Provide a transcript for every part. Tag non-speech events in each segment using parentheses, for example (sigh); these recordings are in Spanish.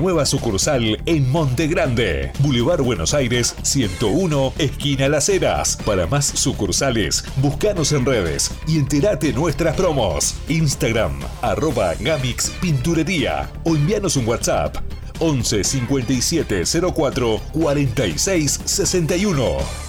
Nueva sucursal en Monte Grande, Boulevard Buenos Aires 101, esquina Las Heras. Para más sucursales, búscanos en redes y entérate nuestras promos. Instagram, arroba Gamix Pinturería o envíanos un WhatsApp 11 57 04 46 61.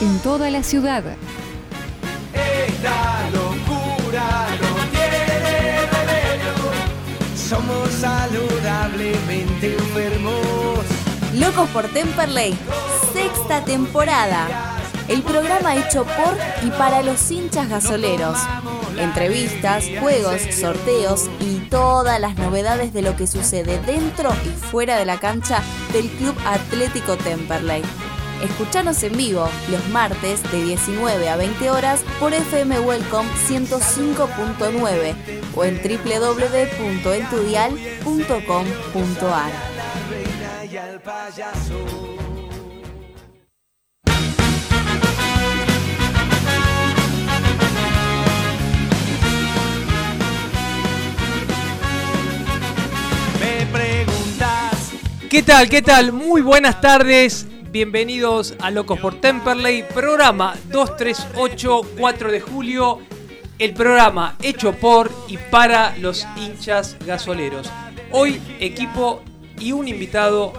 En toda la ciudad. Esta locura no tiene remedio. Somos saludablemente enfermos. Locos por Temperley, sexta temporada. El programa hecho por y para los hinchas gasoleros. Entrevistas, juegos, sorteos y todas las novedades de lo que sucede dentro y fuera de la cancha del Club Atlético Temperley. Escuchanos en vivo los martes de 19 a 20 horas por FM Welcome 105.9 o en www.entudial.com.ar. preguntas. ¿Qué tal? ¿Qué tal? Muy buenas tardes. Bienvenidos a Locos por Temperley, programa 238, 4 de julio. El programa hecho por y para los hinchas gasoleros. Hoy equipo y un invitado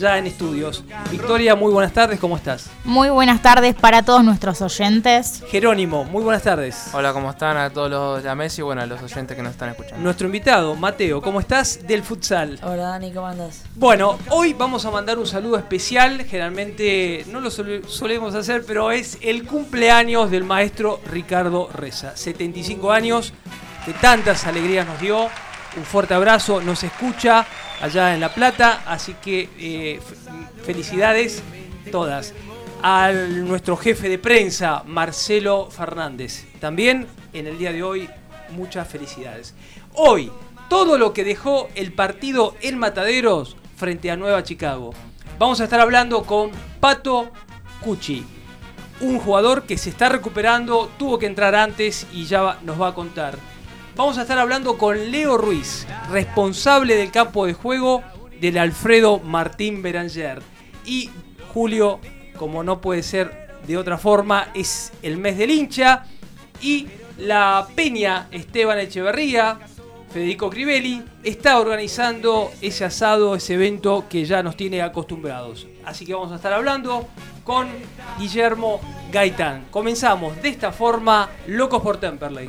ya en estudios. Victoria, muy buenas tardes, ¿cómo estás? Muy buenas tardes para todos nuestros oyentes. Jerónimo, muy buenas tardes. Hola, ¿cómo están a todos los llames y bueno, a los oyentes que nos están escuchando? Nuestro invitado, Mateo, ¿cómo estás? Del futsal. Hola Dani, ¿cómo andas? Bueno, hoy vamos a mandar un saludo especial, generalmente no lo solemos hacer, pero es el cumpleaños del maestro Ricardo Reza. 75 años, que tantas alegrías nos dio. Un fuerte abrazo, nos escucha allá en La Plata, así que eh, felicidades todas. A nuestro jefe de prensa, Marcelo Fernández. También en el día de hoy, muchas felicidades. Hoy, todo lo que dejó el partido en Mataderos frente a Nueva Chicago. Vamos a estar hablando con Pato Cucci, un jugador que se está recuperando, tuvo que entrar antes y ya nos va a contar. Vamos a estar hablando con Leo Ruiz, responsable del campo de juego del Alfredo Martín Beranger. Y Julio, como no puede ser de otra forma, es el mes del hincha. Y la Peña Esteban Echeverría, Federico Crivelli, está organizando ese asado, ese evento que ya nos tiene acostumbrados. Así que vamos a estar hablando con Guillermo Gaitán. Comenzamos de esta forma, Locos por Temperley.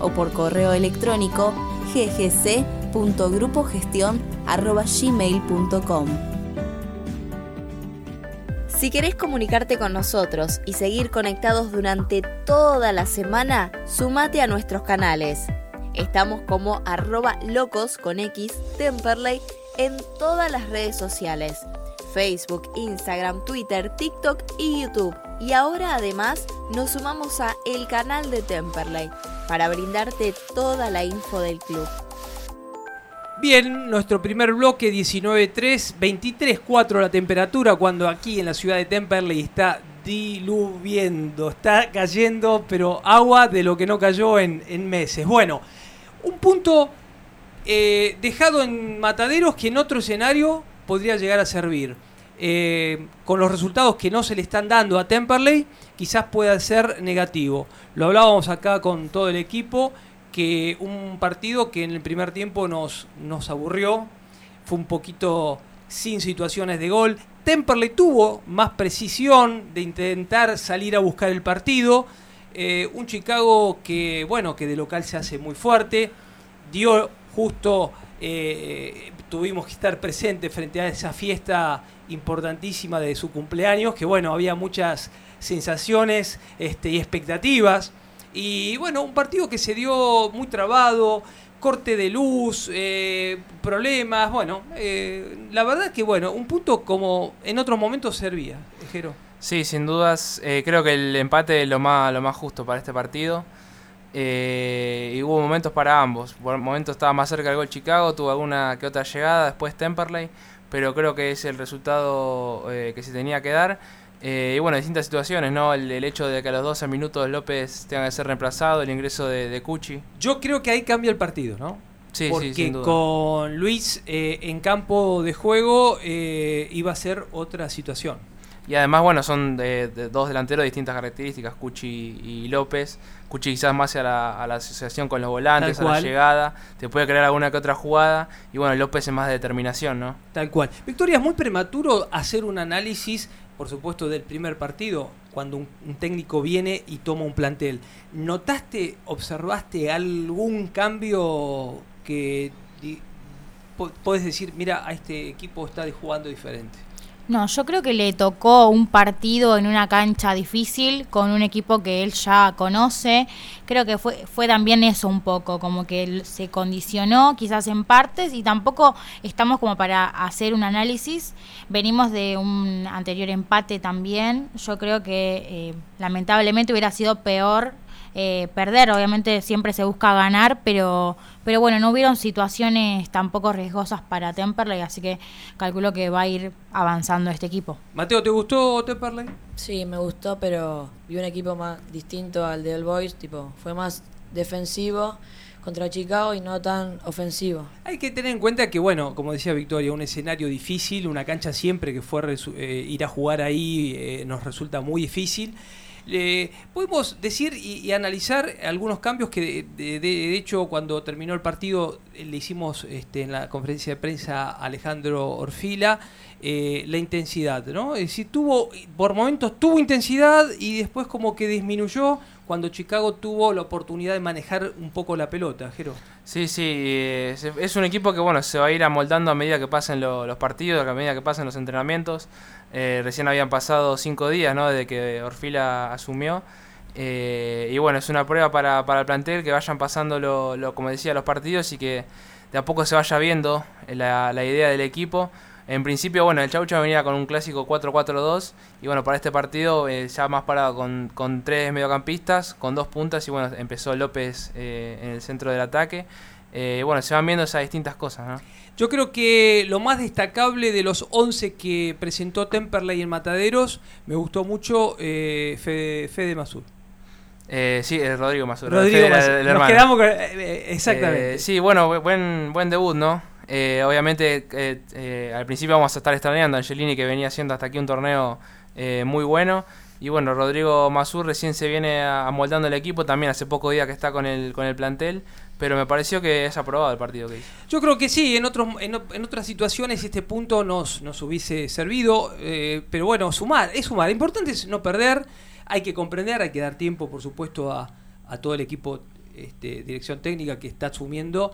o por correo electrónico ggc temperley.grupogestion.gmail.com Si querés comunicarte con nosotros y seguir conectados durante toda la semana, sumate a nuestros canales. Estamos como arroba locos con X Temperley en todas las redes sociales. Facebook, Instagram, Twitter, TikTok y YouTube. Y ahora además nos sumamos a el canal de Temperley para brindarte toda la info del club. Bien, nuestro primer bloque 19.3, 23.4 la temperatura cuando aquí en la ciudad de Temperley está diluviendo, está cayendo, pero agua de lo que no cayó en, meses. Bueno, un punto eh, dejado en mataderos que en otro escenario podría llegar a servir. Eh, con los resultados que no se le están dando a Temperley, quizás pueda ser negativo. Lo hablábamos acá con todo el equipo que un partido que en el primer tiempo nos, nos aburrió, fue un poquito sin situaciones de gol. Temperley tuvo más precisión de intentar salir a buscar el partido. Eh, un Chicago que, bueno, que de local se hace muy fuerte. Dio justo, eh, tuvimos que estar presentes frente a esa fiesta importantísima de su cumpleaños, que bueno, había muchas sensaciones este, y expectativas. Y bueno, un partido que se dio muy trabado, corte de luz, eh, problemas, bueno, eh, la verdad que bueno, un punto como en otros momentos servía, Jero. Sí, sin dudas, eh, creo que el empate es lo más, lo más justo para este partido. y hubo momentos para ambos. Por momentos estaba más cerca del gol Chicago, tuvo alguna que otra llegada, después Temperley, pero creo que es el resultado que se tenía que dar. Eh, y bueno, distintas situaciones, ¿no? El, hecho de que a los 12 minutos López tenga que ser reemplazado, el ingreso de, de Cuchi. Yo creo que ahí cambia el partido, ¿no? Sí, Porque sí, sin duda. con Luis eh, en campo de juego eh, iba a ser otra situación. Y además, bueno, son de, de dos delanteros de distintas características, Cuchi y López. Cuchi quizás más a la, a la asociación con los volantes, a la llegada, te puede crear alguna que otra jugada. Y bueno, López es más de determinación, ¿no? Tal cual. Victoria, es muy prematuro hacer un análisis, por supuesto, del primer partido, cuando un, un técnico viene y toma un plantel. ¿Notaste, observaste algún cambio que podés decir, mira, a este equipo está jugando diferente? No, yo creo que le tocó un partido en una cancha difícil con un equipo que él ya conoce. Creo que fue, fue también eso un poco, como que se condicionó quizás en partes y tampoco estamos como para hacer un análisis. Venimos de un anterior empate también. Yo creo que eh, lamentablemente hubiera sido peor eh, perder. Obviamente siempre se busca ganar, pero, pero bueno, no hubieron situaciones tampoco riesgosas para Temperley, así que calculo que va a ir avanzando este equipo. Mateo, ¿te gustó Temperley? Sí, me gustó, pero vi un equipo más distinto al de All Boys, tipo, fue más defensivo contra Chicago y no tan ofensivo. Hay que tener en cuenta que, bueno, como decía Victoria, un escenario difícil, una cancha siempre que fue eh, ir a jugar ahí eh, nos resulta muy difícil. Eh, podemos decir y, analizar algunos cambios que, de hecho, cuando terminó el partido, eh, le hicimos este, en la conferencia de prensa a Alejandro Orfila eh, la intensidad, ¿no? Es decir, tuvo, por momentos tuvo intensidad y después como que disminuyó cuando Chicago tuvo la oportunidad de manejar un poco la pelota, Jero. Sí, sí, eh, es un equipo que bueno se va a ir amoldando a medida que pasen lo- los partidos, a medida que pasen los entrenamientos. Eh, recién habían pasado cinco días ¿no? desde que Orfila asumió. Eh, y bueno, es una prueba para, para el plantel que vayan pasando, lo, lo- como decía, los partidos y que de a poco se vaya viendo la, la idea del equipo. En principio, bueno, el Chaucha venía con un clásico 4-4-2 y bueno, para este partido eh, ya más parado con, con tres mediocampistas, con dos puntas y bueno, empezó López eh, en el centro del ataque. Eh, bueno, se van viendo esas distintas cosas, ¿no? Yo creo que lo más destacable de los 11 que presentó Temperley en Mataderos, me gustó mucho Fede, Fede Masur. Eh, sí, Rodrigo Mazur. Rodrigo Masur. el- el Nos hermano. quedamos con... eh, exactamente. Eh, sí, bueno, bu- buen, buen debut, ¿no? Eh, obviamente, eh, eh, al principio vamos a estar extrañando Angelini, que venía haciendo hasta aquí un torneo eh, muy bueno. Y bueno, Rodrigo Mazur recién se viene amoldando el equipo, también hace poco día que está con el, con el plantel. Pero me pareció que es aprobado el partido que hizo. Yo creo que sí, en, otros, en, en otras situaciones este punto nos, nos hubiese servido, pero bueno, sumar, es sumar. Importante es no perder, hay que comprender, hay que dar tiempo, por supuesto, a, a todo el equipo este, dirección técnica que está asumiendo,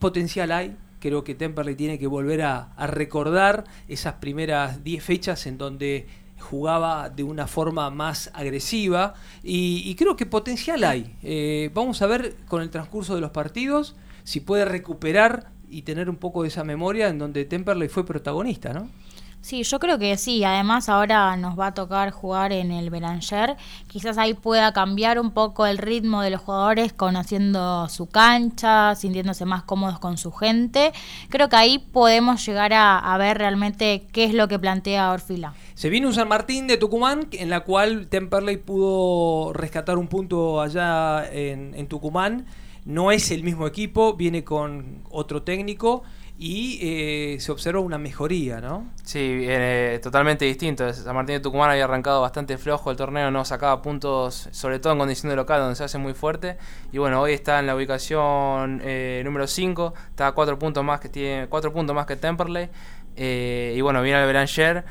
potencial hay. Creo que Temperley tiene que volver a, recordar esas primeras 10 fechas en donde jugaba de una forma más agresiva y, y creo que potencial hay. Eh, vamos a ver con el transcurso de los partidos si puede recuperar y tener un poco de esa memoria en donde Temperley fue protagonista, ¿no? Sí, yo creo que sí. Además, ahora nos va a tocar jugar en el Belanger. Quizás ahí pueda cambiar un poco el ritmo de los jugadores, conociendo su cancha, sintiéndose más cómodos con su gente. Creo que ahí podemos llegar a, ver realmente qué es lo que plantea Orfila. Se viene un San Martín de Tucumán en la cual Temperley pudo rescatar un punto allá en, en Tucumán. No es el mismo equipo, viene con otro técnico y eh, se observa una mejoría, ¿no? Sí, eh, totalmente distinto. San Martín de Tucumán había arrancado bastante flojo el torneo, no sacaba puntos, sobre todo en condición de local, donde se hace muy fuerte. Y bueno, hoy está en la ubicación eh, número 5, está a 4 puntos más que tiene cuatro puntos más que Temperley. Eh, y bueno, viene el Belanger.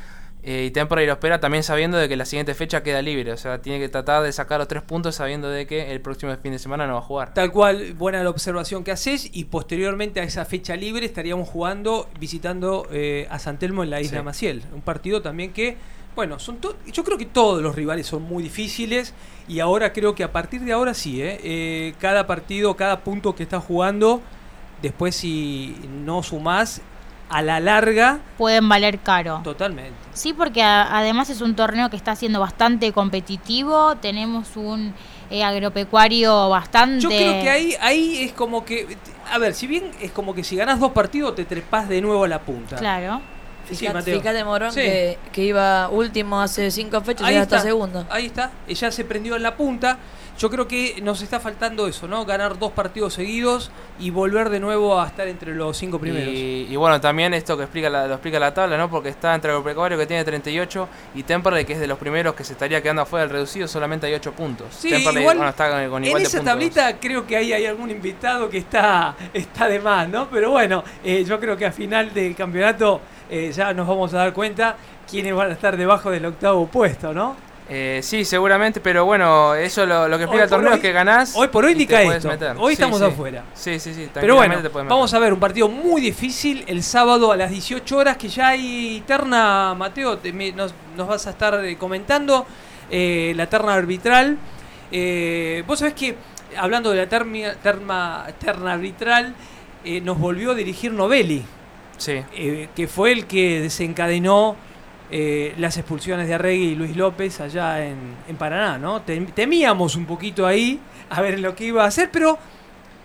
Eh, y Temperley lo espera también sabiendo de que la siguiente fecha queda libre. O sea, tiene que tratar de sacar los tres puntos sabiendo de que el próximo fin de semana no va a jugar. Tal cual, buena la observación que haces y posteriormente a esa fecha libre estaríamos jugando, visitando eh, a San Telmo en la Isla Sí. Maciel. Un partido también que, bueno, son yo creo que todos los rivales son muy difíciles y ahora creo que a partir de ahora sí, ¿eh? Eh, cada partido, cada punto que estás jugando, después si no sumás, a la larga, Pueden valer caro. totalmente. Sí, porque a- además es un torneo que está siendo bastante competitivo. Tenemos un eh, agropecuario bastante. Yo creo que ahí, ahí es como que, a ver, si bien es como que si ganás dos partidos te trepás de nuevo a la punta. Claro. Sí, Fíjate, Mateo. fíjate, Morón, Sí. que, que iba último hace cinco fechas y Ahí ahora está está, segundo. ahí está, ya se prendió en la punta. Yo creo que nos está faltando eso, ¿no? Ganar dos partidos seguidos y volver de nuevo a estar entre los cinco primeros. Y, y bueno, también esto que explica la, lo explica la tabla, ¿no? Porque está entre Agropecuario que tiene 38 y Temperley que es de los primeros que se estaría quedando afuera del reducido, solamente hay 8 puntos. Sí, Temperley igual, bueno, está con, con en igual de esa puntos. tablita creo que ahí hay algún invitado que está, está de más, ¿no? Pero bueno, eh, yo creo que a final del campeonato eh, ya nos vamos a dar cuenta quiénes van a estar debajo del octavo puesto, ¿no? Eh, sí, seguramente, pero bueno, eso lo, lo que explica el torneo hoy- es que ganás. hoy por hoy indica esto. Hoy Sí, estamos sí. afuera. Sí, sí, sí. Pero bueno, te vamos a ver un partido muy difícil el sábado a las 18 horas que ya hay terna, Mateo, te- me- nos, nos vas a estar eh, comentando eh, la terna arbitral. Eh, Vos sabés que, hablando de la termia- terma- terna arbitral, nos volvió a dirigir Novelli, Sí. que fue el que desencadenó eh, las expulsiones de Arregui y Luis López allá en, en Paraná, ¿no? Tem- Temíamos un poquito ahí a ver lo que iba a hacer, pero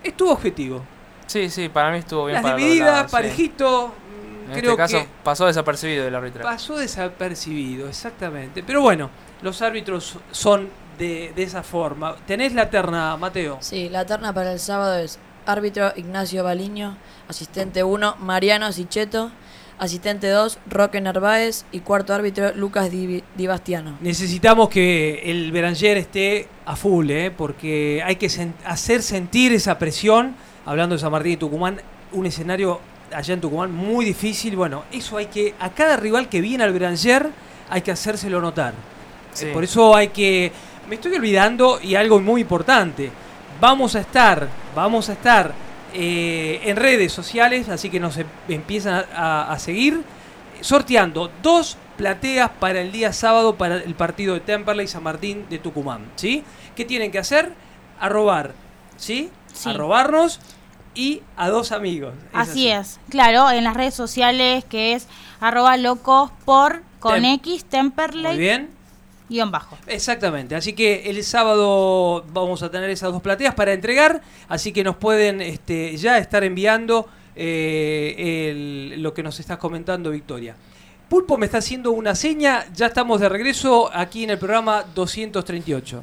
estuvo objetivo. Sí, sí, para mí estuvo bien Las divididas, lados, sí. parejito, mm, En creo este caso que pasó desapercibido el arbitraje. pasó desapercibido, exactamente. Pero bueno, los árbitros son de, de esa forma. ¿Tenés la terna, Mateo? Sí, la terna para el sábado es árbitro Ignacio Baliño, asistente 1 Mariano Sicheto, asistente 2 Roque Narváez y cuarto árbitro Lucas Di, Di Bastiano. Necesitamos que el Beranger esté a full, ¿eh? porque hay que sen- hacer sentir esa presión. Hablando de San Martín y Tucumán, un escenario allá en Tucumán muy difícil. Bueno, eso hay que, a cada rival que viene al Beranger, hay que hacérselo notar. Sí. Eh, Por eso hay que. Me estoy olvidando y algo muy importante. Vamos a estar, vamos a estar eh, en redes sociales, así que nos em- empiezan a, a seguir, sorteando dos plateas para el día sábado para el partido de Temperley San Martín de Tucumán. ¿Sí? ¿Qué tienen que hacer? Arrobar, ¿sí? Sí. Arrobarnos y a dos amigos. Así es, claro, en las redes sociales que es arroba locos por con Tem- X Muy Temperley bien. Guion bajo. Exactamente, así que el sábado vamos a tener esas dos plateas para entregar, así que nos pueden este, ya estar enviando eh, lo que nos estás comentando, Victoria. Pulpo me está haciendo una seña, ya estamos de regreso aquí en el programa 238.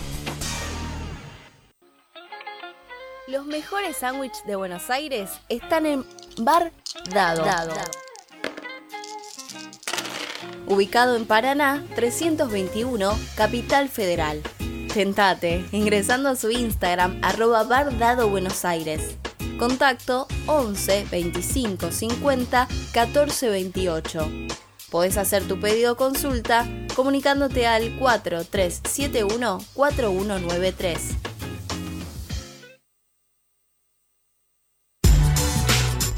Los mejores sándwiches de Buenos Aires están en Bar Dado. Ubicado en Paraná 321, Capital Federal. Tentate ingresando a su Instagram arroba Bar Dado Buenos Aires. Contacto 11 25 50 14 28. Podés hacer tu pedido o consulta comunicándote al 4371 4193.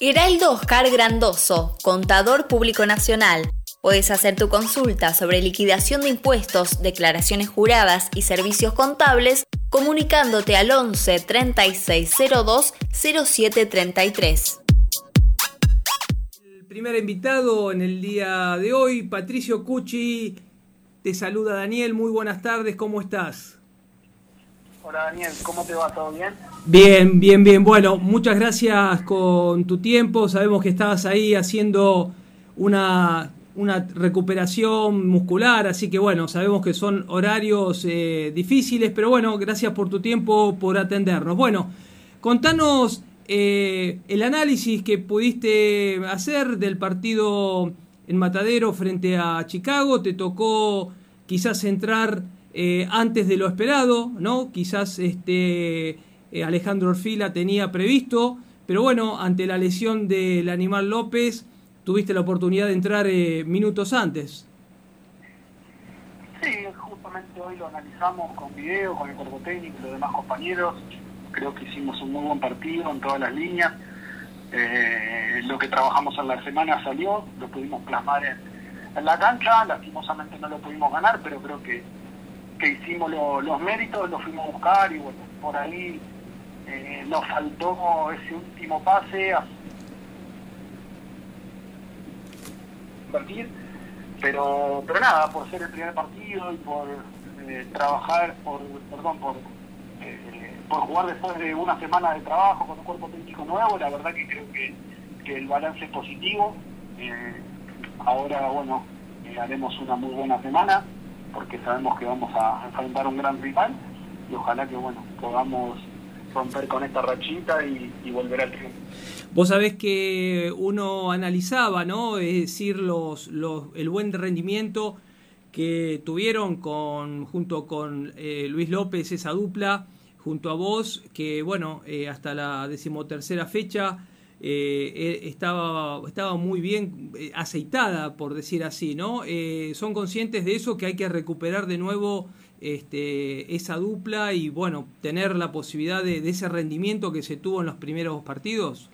Heraldo Oscar Grandoso, contador público nacional. Puedes hacer tu consulta sobre liquidación de impuestos, declaraciones juradas y servicios contables comunicándote al 11 3602 0733. El primer invitado en el día de hoy, Patricio Cucci, te saluda Daniel, muy buenas tardes, ¿cómo estás? Hola Daniel, ¿cómo te va? ¿Todo bien? Bien, bien, bien. Bueno, muchas gracias con tu tiempo. Sabemos que estabas ahí haciendo una, una recuperación muscular, así que bueno, sabemos que son horarios eh, difíciles, pero bueno, gracias por tu tiempo, por atendernos. Bueno, contanos eh, el análisis que pudiste hacer del partido en Matadero frente a Chicago. Te tocó quizás entrar eh, antes de lo esperado, ¿no? Quizás este, eh, Alejandro Orfila tenía previsto, pero bueno, ante la lesión del Animal López, tuviste la oportunidad de entrar eh, minutos antes. Sí, justamente hoy lo analizamos con video, con el cuerpo técnico y los demás compañeros. Creo que hicimos un muy buen partido en todas las líneas. Eh, lo que trabajamos en la semana salió, lo pudimos plasmar en, la cancha. Lastimosamente no lo pudimos ganar, pero creo que, que hicimos lo- los méritos, lo fuimos a buscar y bueno, por ahí eh, nos faltó ese último pase a convertir, pero pero nada, por ser el primer partido y por eh, trabajar, por perdón, por eh, por jugar después de una semana de trabajo con un cuerpo técnico nuevo, la verdad que creo que, que el balance es positivo. Eh, ahora, bueno, eh, haremos una muy buena semana porque sabemos que vamos a enfrentar un gran rival y ojalá que, bueno, podamos romper con esta rachita y, volver al triunfo. Vos sabés que uno analizaba, ¿no? Es decir, los, los, el buen rendimiento que tuvieron con, junto con eh, Luis López, esa dupla, junto a vos, que bueno, eh, hasta la decimotercera fecha eh, eh, estaba, estaba muy bien aceitada, por decir así, ¿no? ¿Son conscientes de eso, que hay que recuperar de nuevo este, esa dupla y bueno, tener la posibilidad de, ese rendimiento que se tuvo en los primeros partidos?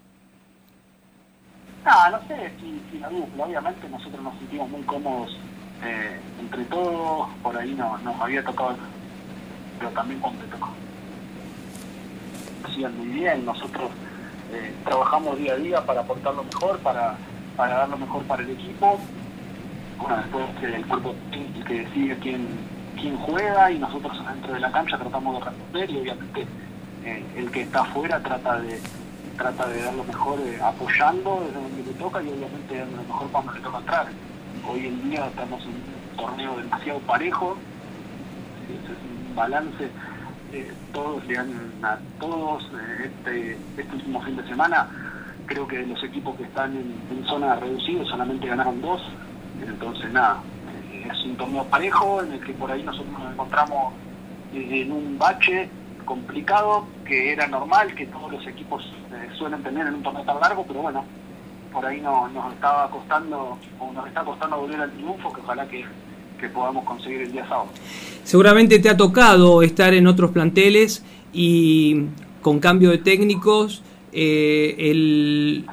Ah, no sé si, la dupla, obviamente nosotros nos sentimos muy cómodos eh, entre todos, por ahí no, nos había tocado, pero también cuando te tocó. Hacían muy bien, nosotros eh, trabajamos día a día para aportar lo mejor, para, para dar lo mejor para el equipo. Bueno, después el cuerpo que decide quién, quién juega y nosotros dentro de la cancha tratamos de responder y obviamente eh, el que está afuera trata de trata de dar lo mejor eh, apoyando desde donde le toca y obviamente dando lo mejor cuando le toca entrar. Hoy en día estamos en un torneo demasiado parejo, es un balance, eh, todos le dan a todos este, este último fin de semana, creo que los equipos que están en, en zona reducida solamente ganaron dos, entonces nada, es un torneo parejo en el que por ahí nosotros nos encontramos en un bache complicado que era normal que todos los equipos eh, suelen tener en un torneo tan largo, pero bueno, por ahí no, nos estaba costando o nos está costando volver al triunfo, que ojalá que que podamos conseguir el día sábado. Seguramente te ha tocado estar en otros planteles y con cambio de técnicos, eh, el,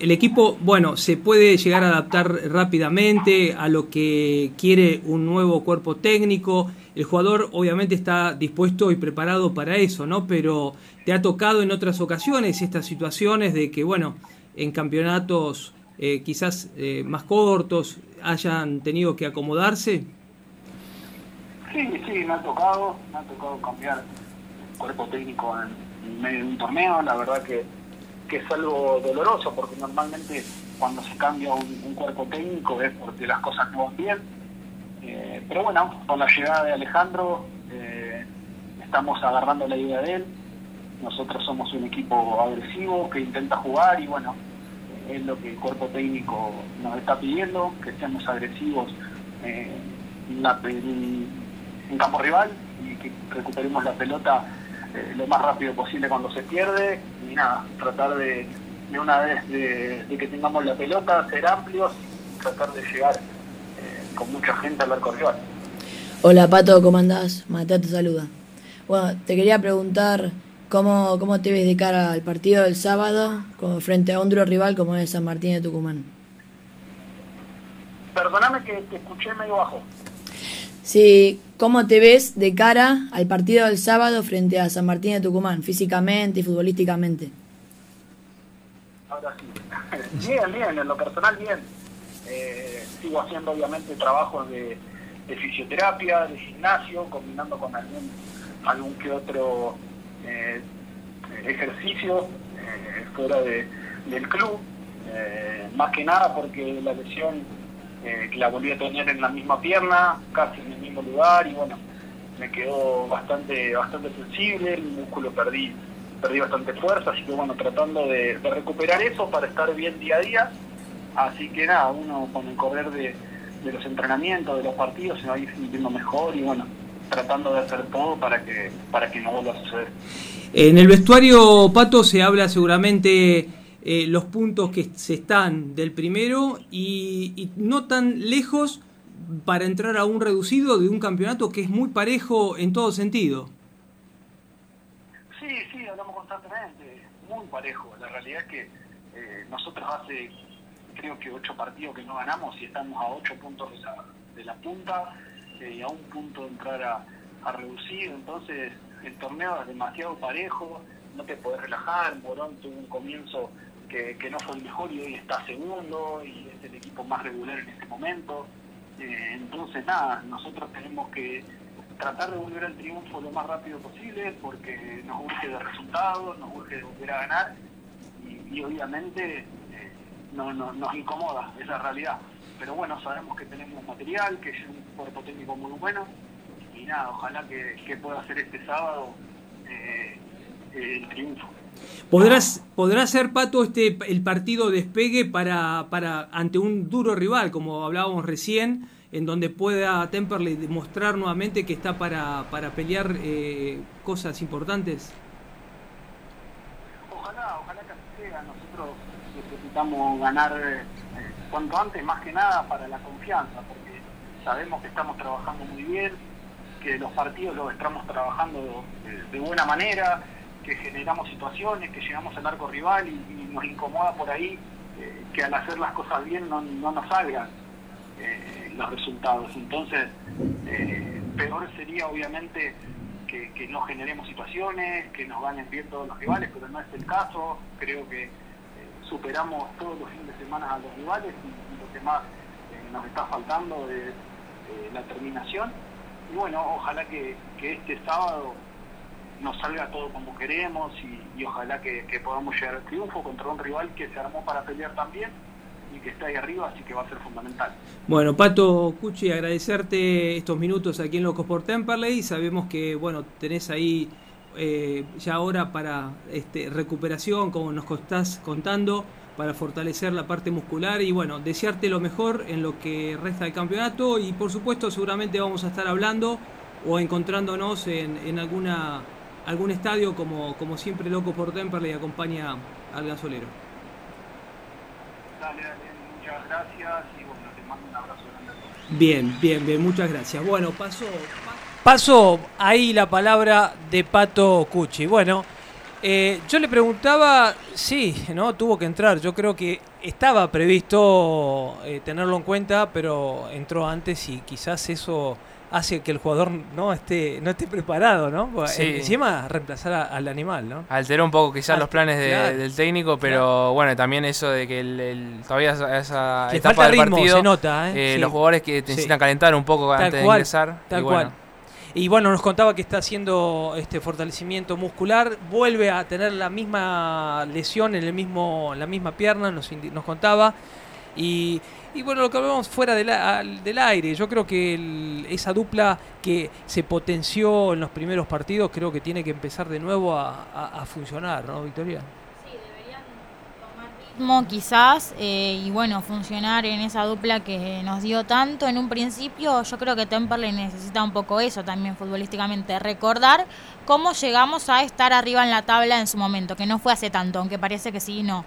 el equipo, bueno, se puede llegar a adaptar rápidamente a lo que quiere un nuevo cuerpo técnico. El jugador obviamente está dispuesto y preparado para eso, ¿no? Pero te ha tocado en otras ocasiones estas situaciones de que, bueno, en campeonatos eh, quizás eh, más cortos hayan tenido que acomodarse. Sí, sí, me ha tocado, me ha tocado cambiar cuerpo técnico en medio de un torneo, la verdad que, que es algo doloroso porque normalmente cuando se cambia un, cuerpo técnico es porque las cosas no van bien. Eh, pero bueno, con la llegada de Alejandro eh, estamos agarrando la idea de él. Nosotros somos un equipo agresivo que intenta jugar y bueno, es lo que el cuerpo técnico nos está pidiendo, que seamos agresivos eh, en, la- campo rival y que recuperemos la pelota eh, lo más rápido posible cuando se pierde y nada, tratar de, de una vez de, de que tengamos la pelota, ser amplios y tratar de llegar eh, con mucha gente al arco rival. Hola Pato, ¿cómo andás? Mateo te saluda. Bueno, te quería preguntar cómo, cómo te ves de cara al partido del sábado como frente a un duro rival como es San Martín de Tucumán. Perdóname que te escuché medio bajo. Sí, ¿cómo te ves de cara al partido del sábado frente a San Martín de Tucumán, físicamente y futbolísticamente? Ahora sí. (laughs) Bien, bien, en lo personal bien. Eh, sigo haciendo obviamente trabajos de, fisioterapia, de gimnasio, combinando con algún, algún que otro eh, ejercicio eh, fuera de- del club. Eh, más que nada porque la lesión eh, la volví a tener en la misma pierna, casi en el mismo lugar y bueno, me quedó bastante bastante sensible, el músculo perdí perdí bastante fuerza, así que bueno, tratando de, de recuperar eso para estar bien día a día. Así que nada, uno con el correr de, de los entrenamientos, de los partidos, se va a ir sintiendo mejor y bueno, tratando de hacer todo para que, para que no vuelva a suceder. En el vestuario, Pato, se habla seguramente eh, los puntos que se están del primero y, y no tan lejos para entrar a un reducido de un campeonato que es muy parejo en todo sentido. Sí, sí, hablamos constantemente, muy parejo. La realidad es que eh, nosotros hace creo que ocho partidos que no ganamos y estamos a ocho puntos de la, punta eh, y a un punto de entrar a, a reducir. Entonces el torneo es demasiado parejo, no te podés relajar. Morón tuvo un comienzo que, no fue el mejor y hoy está segundo y es el equipo más regular en este momento. Eh, entonces nada, nosotros tenemos que tratar de volver al triunfo lo más rápido posible porque nos urge de resultados, nos urge de volver a ganar y, obviamente eh, no, no- nos incomoda esa realidad. Pero bueno, sabemos que tenemos material, que es un cuerpo técnico muy bueno y nada, ojalá que, que pueda ser este sábado eh, el triunfo. ¿Podrás, ¿Podrá ser, Pato, este, el partido despegue para, para ante un duro rival, como hablábamos recién, en donde pueda Temperley demostrar nuevamente que está para, para pelear eh, cosas importantes? Ojalá, ojalá que así sea. Nosotros necesitamos ganar eh, cuanto antes, más que nada para la confianza, porque sabemos que estamos trabajando muy bien, que los partidos los estamos trabajando de, de buena manera, que generamos situaciones, que llegamos al arco rival y, nos incomoda por ahí eh, que al hacer las cosas bien no, no nos salgan eh, los resultados. Entonces, eh, peor sería obviamente que, no generemos situaciones, que nos ganen bien todos los rivales, pero no es el caso. Creo que superamos todos los fines de semana a los rivales y, lo que más nos está faltando es la terminación. Y bueno, ojalá que este sábado nos salga todo como queremos y, ojalá que, podamos llegar al triunfo contra un rival que se armó para pelear también y que está ahí arriba, así que va a ser fundamental. Bueno, Pato Cuchi, agradecerte estos minutos aquí en Locos por Temperley. Sabemos que, bueno, tenés ahí eh, ya ahora para este, recuperación, como nos estás contando, para fortalecer la parte muscular y, bueno, desearte lo mejor en lo que resta del campeonato y, por supuesto, seguramente vamos a estar hablando o encontrándonos en, en alguna algún estadio como, como siempre Locos por Temperley acompaña al gasolero. Dale, dale, muchas gracias y bueno, te mando un abrazo grande a todos. Bien, bien, bien, muchas gracias. Bueno, paso, paso ahí la palabra de Pato Cuchi. Bueno, eh, yo le preguntaba, sí, ¿no? Tuvo que entrar. Yo creo que estaba previsto eh, tenerlo en cuenta, pero entró antes y quizás eso hace que el jugador no esté no esté preparado, ¿no? Sí. Encima reemplazar a- al animal, ¿no? Alteró un poco quizás Ah, los planes de- claro. del técnico, pero bueno, también eso de que el, el- todavía esa, esa Le etapa falta del ritmo, partido, se nota, ¿eh? eh, Sí. los jugadores que Sí. necesitan calentar un poco Tal antes de ingresar. Tal y bueno, cual. Y bueno, nos contaba que está haciendo este fortalecimiento muscular, vuelve a tener la misma lesión en el mismo, en la misma pierna, nos, nos contaba. Y, y bueno, lo que hablamos fuera del, a- al- del aire, yo creo que el- esa dupla que se potenció en los primeros partidos, creo que tiene que empezar de nuevo a, funcionar, ¿no, Victoria? ritmo quizás eh, y bueno funcionar en esa dupla que nos dio tanto en un principio yo creo que Temperley necesita un poco eso también futbolísticamente recordar cómo llegamos a estar arriba en la tabla en su momento que no fue hace tanto aunque parece que sí no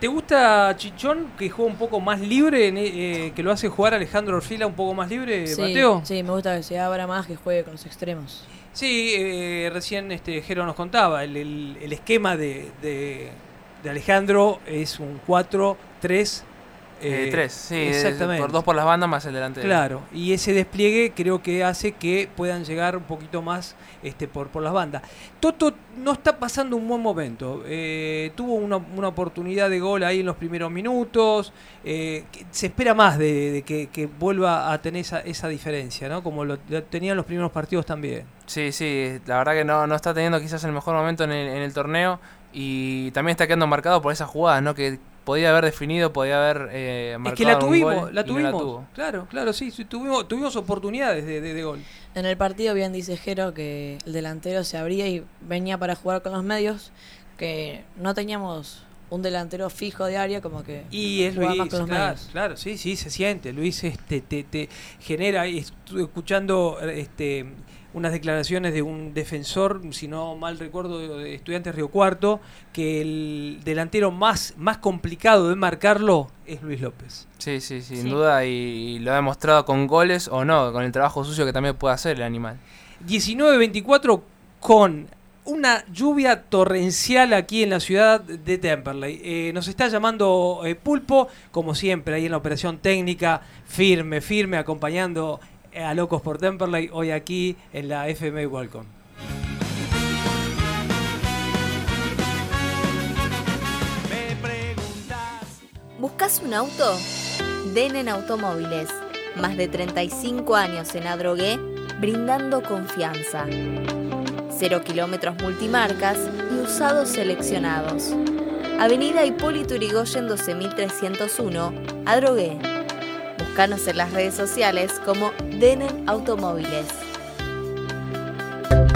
¿Te gusta Chichón, que juega un poco más libre, eh, que lo hace jugar Alejandro Orfila un poco más libre, Sí, Mateo? sí, me gusta que se abra más, que juegue con los extremos. Sí, eh, recién este Jero nos contaba, el, el- el esquema de, de- de Alejandro es un 4-3. Eh, tres, sí, exactamente. por dos por las bandas más el delante. Claro, y ese despliegue creo que hace que puedan llegar un poquito más este, por, por las bandas. Toto no está pasando un buen momento. eh, tuvo una, una oportunidad de gol ahí en los primeros minutos. eh, se espera más de, de que, que vuelva a tener esa, esa diferencia, ¿no? Como lo, lo tenía en los primeros partidos también. Sí, sí, la verdad que no, no está teniendo quizás el mejor momento en el, en el torneo y también está quedando marcado por esas jugadas, ¿no? Que podía haber definido, podía haber eh, Es marcado que la tuvimos, gol la no tuvimos. tuvo. claro, claro, sí, sí, tuvimos, tuvimos oportunidades de, de- de gol. En el partido bien dice Jero que el delantero se abría y venía para jugar con los medios, que no teníamos un delantero fijo de área como que Y es Luis, más con los claro, medios. claro, sí, sí, se siente. Luis este, te, te genera, escuchando este, unas declaraciones de un defensor, si no mal recuerdo, de, Estudiantes Río Cuarto, que el delantero más, más complicado de marcarlo es Luis López. Sí, sí, sin Sí. duda y, y lo ha demostrado con goles o no, con el trabajo sucio que también puede hacer el animal. 19-24 con una lluvia torrencial aquí en la ciudad de Temperley. Eh, nos está llamando eh, Pulpo, como siempre, ahí en la operación técnica, firme, firme, acompañando a Locos por Temperley, hoy aquí en la FM Welcome. ¿Buscas un auto? Denen Automóviles. Más de 35 años en Adrogué, brindando confianza. Cero kilómetros multimarcas y usados seleccionados. Avenida Hipólito Yrigoyen 12301, Adrogué. Búscanos en las redes sociales como Denen Automóviles.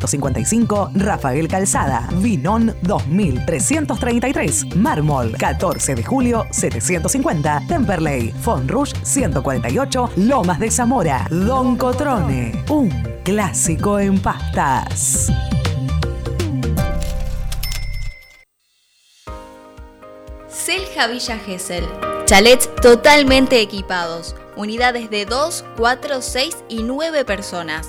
3355, Rafael Calzada, Vinón 2333, Mármol 14 de julio 750, Temperley, Fonrush 148, Lomas de Zamora, Don Cotrone, un clásico en pastas. Selja Villa Gesell. Chalets totalmente equipados. Unidades de 2, 4, 6 y 9 personas.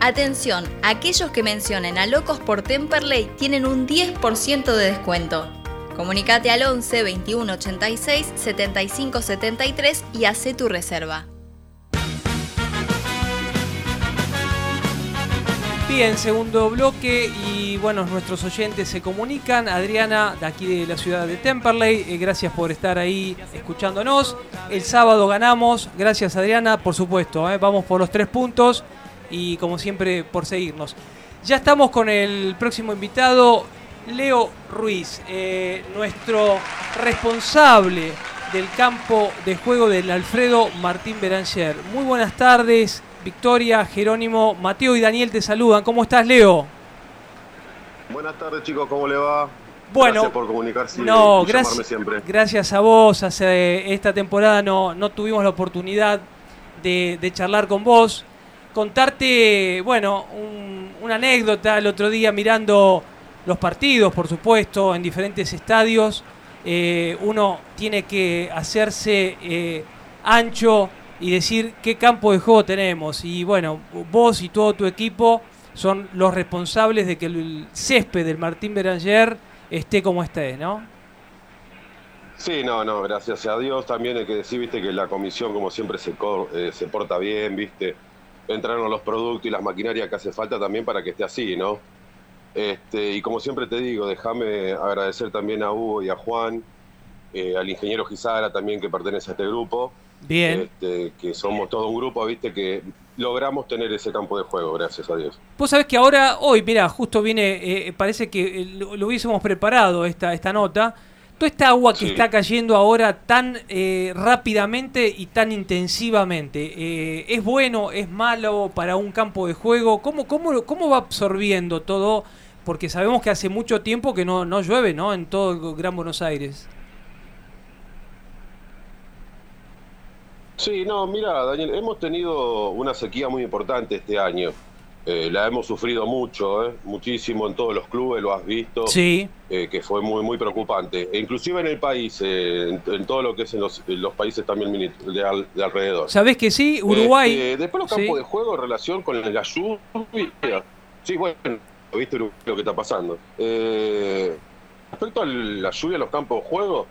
Atención, aquellos que mencionen a Locos por Temperley tienen un 10% de descuento. Comunicate al 11 21 86 75 73 y hace tu reserva. Bien, segundo bloque y bueno, nuestros oyentes se comunican. Adriana, de aquí de la ciudad de Temperley, eh, gracias por estar ahí escuchándonos. El sábado ganamos, gracias Adriana, por supuesto, eh, vamos por los tres puntos y como siempre por seguirnos. Ya estamos con el próximo invitado, Leo Ruiz, eh, nuestro responsable del campo de juego del Alfredo Martín Beranger. Muy buenas tardes, Victoria, Jerónimo, Mateo y Daniel te saludan. ¿Cómo estás, Leo? Buenas tardes, chicos, ¿cómo le va? Bueno, gracias por comunicarse no, y gracias- siempre. Gracias a vos, hace esta temporada no, no tuvimos la oportunidad de, de charlar con vos, contarte, bueno, un- una anécdota el otro día mirando los partidos, por supuesto, en diferentes estadios. Eh, uno tiene que hacerse eh, ancho y decir qué campo de juego tenemos. Y bueno, vos y todo tu equipo son los responsables de que el césped del Martín Beranger esté como esté, ¿no? Sí, no, no, gracias a Dios. También hay que decir, viste, que la comisión, como siempre, se, eh, se porta bien, viste. Entraron los productos y las maquinarias que hace falta también para que esté así, ¿no? Este, y como siempre te digo, déjame agradecer también a Hugo y a Juan, eh, al ingeniero Gizara también que pertenece a este grupo. Bien. Este, que somos todo un grupo, viste, que logramos tener ese campo de juego, gracias a Dios. Vos sabés que ahora, hoy, mira, justo viene, eh, parece que eh, lo, lo hubiésemos preparado esta, esta nota. Toda esta agua que Sí. está cayendo ahora tan eh, rápidamente y tan intensivamente, eh, ¿es bueno, es malo para un campo de juego? ¿Cómo, cómo, ¿Cómo va absorbiendo todo? Porque sabemos que hace mucho tiempo que no, no llueve, ¿no? En todo el Gran Buenos Aires. Sí, no, mira, Daniel, hemos tenido una sequía muy importante este año. Eh, la hemos sufrido mucho, eh, muchísimo en todos los clubes, lo has visto. Sí. eh, que fue muy muy preocupante. E inclusive en el país, eh, en, en todo lo que es en los, en los países también de, al- de alrededor. ¿Sabés que sí? Uruguay. Después los sí. campos de juego en relación con la lluvia. Sí, bueno, viste lo que está pasando. Eh, respecto a la lluvia en los campos de juego,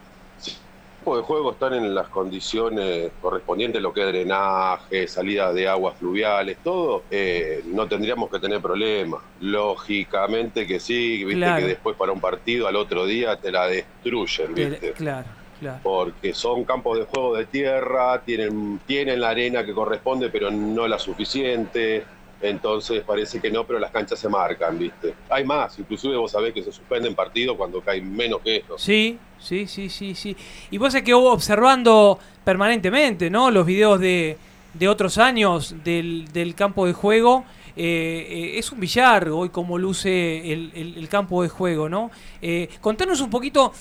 campos de juego están en las condiciones correspondientes, lo que es drenaje, salida de aguas fluviales, todo, eh, no tendríamos que tener problemas. Lógicamente que sí, viste Claro. que después para un partido al otro día te la destruyen, viste Claro, claro. porque son campos de juego de tierra, tienen, tienen la arena que corresponde, pero no la suficiente. Entonces parece que no, pero las canchas se marcan, ¿viste? Hay más, inclusive vos sabés que se suspenden partidos cuando cae menos que eso. Sí, sí, sí, sí, sí. Y vos se quedó observando permanentemente, ¿no? Los videos de, de otros años del, del campo de juego. Eh, eh, es un billar hoy como luce el, campo de juego, ¿no? Eh, contanos un poquito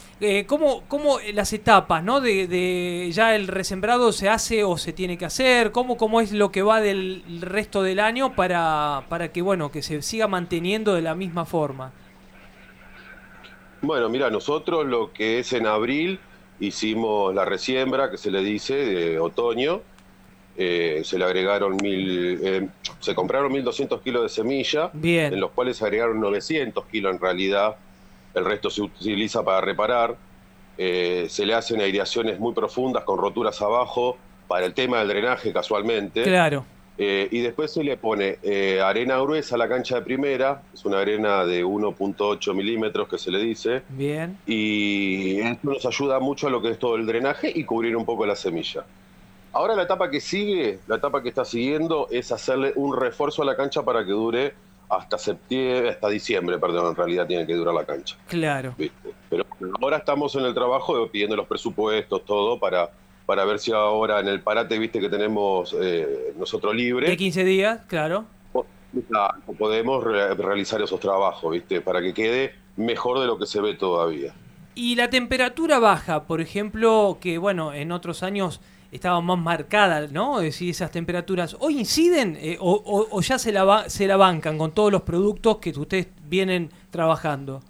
cómo, cómo las etapas, ¿no? De, de ya el resembrado se hace o se tiene que hacer, cómo, cómo es lo que va del resto del año para, para que, bueno, que se siga manteniendo de la misma forma. Bueno, mira, nosotros lo que es en abril hicimos la resiembra, que se le dice, de otoño. Eh, se le agregaron mil, eh, se compraron 1.200 kilos de semilla, Bien. en los cuales se agregaron 900 kilos en realidad. El resto se utiliza para reparar. Eh, se le hacen aireaciones muy profundas con roturas abajo para el tema del drenaje casualmente. Claro. Eh, y después se le pone eh, arena gruesa a la cancha de primera, es una arena de 1.8 milímetros que se le dice, Bien. y esto nos ayuda mucho a lo que es todo el drenaje y cubrir un poco la semilla. Ahora la etapa que sigue, la etapa que está siguiendo, es hacerle un refuerzo a la cancha para que dure hasta septiembre, hasta diciembre, perdón, en realidad tiene que durar la cancha. Claro. ¿viste? Pero ahora estamos en el trabajo de pidiendo los presupuestos, todo, para, para ver si ahora en el parate, viste que tenemos eh, nosotros libre. De 15 días, claro. Claro, podemos re- realizar esos trabajos, ¿viste? Para que quede mejor de lo que se ve todavía. Y la temperatura baja, por ejemplo, que bueno, en otros años estaba más marcada, ¿no? Es decir, esas temperaturas, ¿hoy inciden eh, o, o- o ya se la, ba- se la bancan con todos los productos que ustedes vienen trabajando?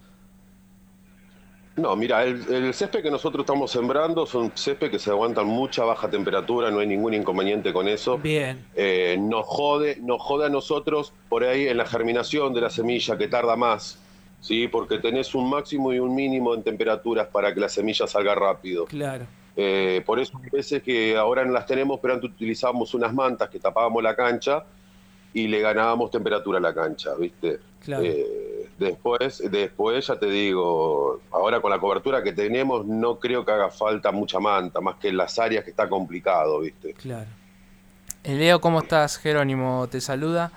No, mira, el, el césped que nosotros estamos sembrando son césped que se aguantan mucha baja temperatura, no hay ningún inconveniente con eso. Bien. Eh, nos jode, nos jode a nosotros por ahí en la germinación de la semilla que tarda más, ¿sí? Porque tenés un máximo y un mínimo en temperaturas para que la semilla salga rápido. Claro. Eh, por eso hay veces que ahora no las tenemos, pero antes utilizamos unas mantas que tapábamos la cancha y le ganábamos temperatura a la cancha, ¿viste? Claro. Eh, después, después ya te digo, ahora con la cobertura que tenemos no creo que haga falta mucha manta, más que en las áreas que está complicado, ¿viste? Claro. Eh, Leo, ¿cómo estás? Jerónimo te saluda.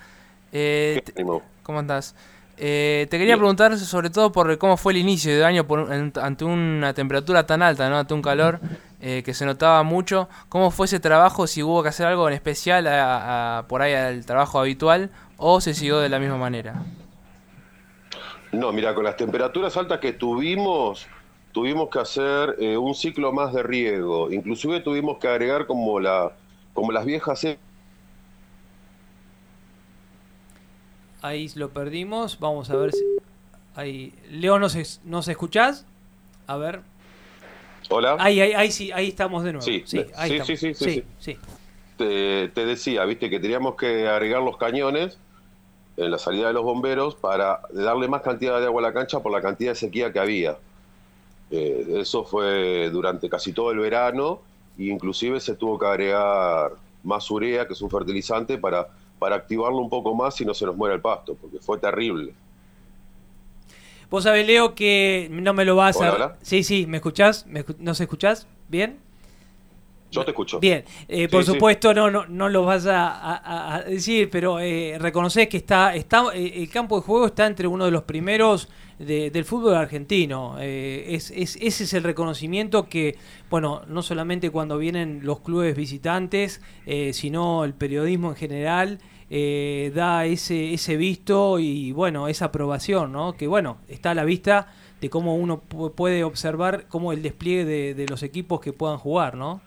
Eh, Jerónimo. ¿Cómo estás? Eh, te quería preguntar sobre todo por cómo fue el inicio de año por, en- ante una temperatura tan alta, ¿no? ante un calor eh, que se notaba mucho. ¿Cómo fue ese trabajo? Si hubo que hacer algo en especial a- a- por ahí al trabajo habitual o se siguió de la misma manera. No, mira, con las temperaturas altas que tuvimos, tuvimos que hacer eh, un ciclo más de riego. Inclusive tuvimos que agregar como la, como las viejas e- Ahí lo perdimos. Vamos a ver si. Ahí. Leo, ¿nos, es- ¿nos escuchás? A ver. Hola. Ahí, ahí, ahí sí, ahí estamos de nuevo. Sí, sí, ahí sí, sí, sí, sí, sí, sí. sí. te, te decía, viste, que teníamos que agregar los cañones en la salida de los bomberos para darle más cantidad de agua a la cancha por la cantidad de sequía que había. Eh, eso fue durante casi todo el verano e inclusive se tuvo que agregar más urea, que es un fertilizante, para, para activarlo un poco más y no se nos muera el pasto, porque fue terrible. Vos sabés, Leo, que no me lo vas Hola, a. hola. Sí, sí, ¿me escuchás? ¿Me escu- ¿Nos escuchás? ¿Bien? Yo te escucho. Bien, eh, por Sí, sí. supuesto no, no, no lo vas a, a- a decir, pero eh, reconoces que está, está eh, el campo de juego está entre uno de los primeros de- del fútbol argentino. Eh, es, es- ese es el reconocimiento que, bueno, no solamente cuando vienen los clubes visitantes, eh, sino el periodismo en general. Eh, da ese, ese visto y bueno, esa aprobación, ¿no? Que bueno, está a la vista de cómo uno pu- puede observar cómo el despliegue de, los equipos que puedan jugar, ¿no?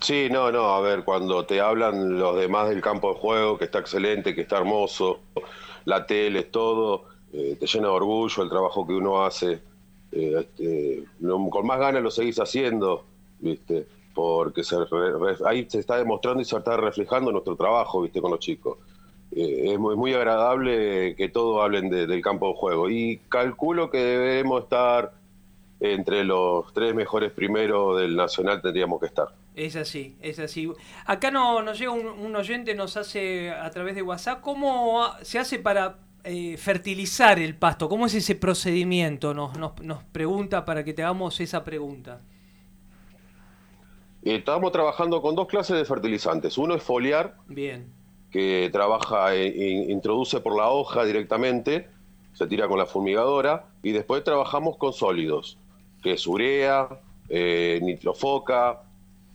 Sí, no, no, a ver, cuando te hablan los demás del campo de juego, que está excelente, que está hermoso, la tele, todo, eh, te llena de orgullo el trabajo que uno hace. Eh, este, con más ganas lo seguís haciendo, ¿viste? Porque se re- ahí se está demostrando y se está reflejando nuestro trabajo, ¿viste? Con los chicos. Eh, es muy, agradable que todos hablen de- del campo de juego. Y calculo que debemos estar entre los tres mejores primeros del Nacional, tendríamos que estar. Es así, es así. Acá no, nos llega un, un oyente, nos hace a través de WhatsApp, ¿cómo se hace para eh, fertilizar el pasto? ¿Cómo es ese procedimiento? Nos, nos, nos pregunta para que te hagamos esa pregunta. Eh, Estamos trabajando con dos clases de fertilizantes. Uno es foliar, Bien, que trabaja, e- in- introduce por la hoja directamente, se tira con la fumigadora, y después trabajamos con sólidos, que es urea, eh, nitrofoca,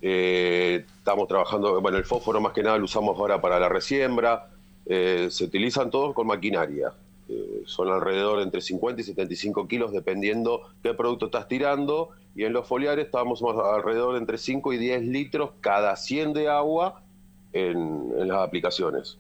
eh, estamos trabajando, bueno, el fósforo más que nada lo usamos ahora para la resiembra, eh, se utilizan todos con maquinaria. Eh, son alrededor de entre 50 y 75 kilos dependiendo qué producto estás tirando. Y en los foliares estábamos alrededor de entre 5 y 10 litros cada 100 de agua en las aplicaciones.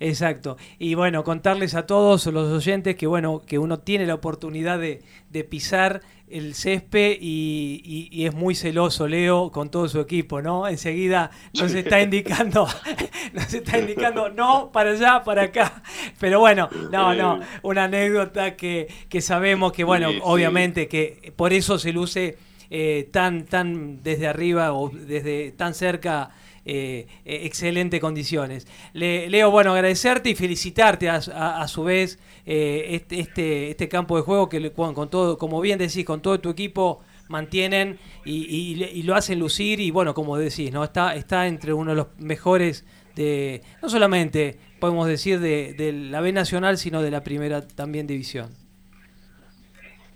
Exacto. Y bueno, contarles a todos los oyentes que bueno, que uno tiene la oportunidad de, de pisar el césped y, y- y es muy celoso Leo con todo su equipo, ¿no? Enseguida nos está indicando, (laughs) nos está indicando no para allá, para acá. Pero bueno, no, no, una anécdota que, que sabemos que bueno, Sí, sí. obviamente que por eso se luce eh, tan, tan desde arriba o desde tan cerca. Eh, eh, excelente condiciones. Le- Leo, bueno, agradecerte y felicitarte a, a- a su vez eh, este, este, este campo de juego que con, con todo, como bien decís, con todo tu equipo mantienen y, y y lo hacen lucir y bueno, como decís, ¿no? Está, está entre uno de los mejores de, no solamente podemos decir de, de la B Nacional, sino de la primera también división.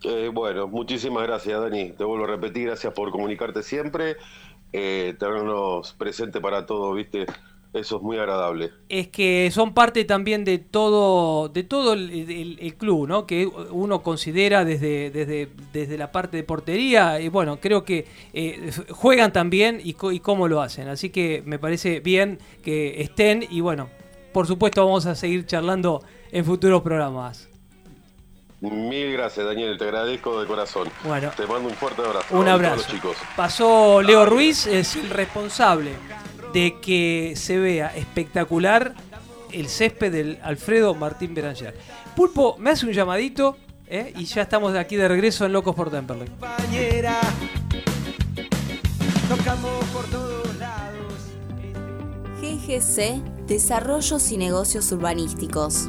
Eh, bueno, muchísimas gracias, Dani. Te vuelvo a repetir, gracias por comunicarte siempre, eh, tenernos presente para todo, ¿viste? Eso es muy agradable. es que son parte también de todo de todo el, club no que uno considera desde desde desde la parte de portería y bueno creo que eh, juegan también y, y cómo lo hacen así que me parece bien que estén y bueno por supuesto vamos a seguir charlando en futuros programas Mil gracias, Daniel, te agradezco de corazón. Bueno. Te mando un fuerte abrazo. Un a abrazo. los chicos. Pasó Leo Ruiz, es el responsable de que se vea espectacular el césped del Alfredo Martín Beranger. Pulpo, me hace un llamadito ¿eh? y ya estamos de aquí de regreso en Locos por Temperley. compañera. Tocamos por todos lados. GGC Desarrollos y negocios urbanísticos.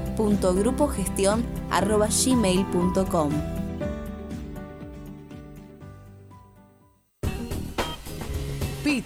ggc.grupogestion.gmail.com.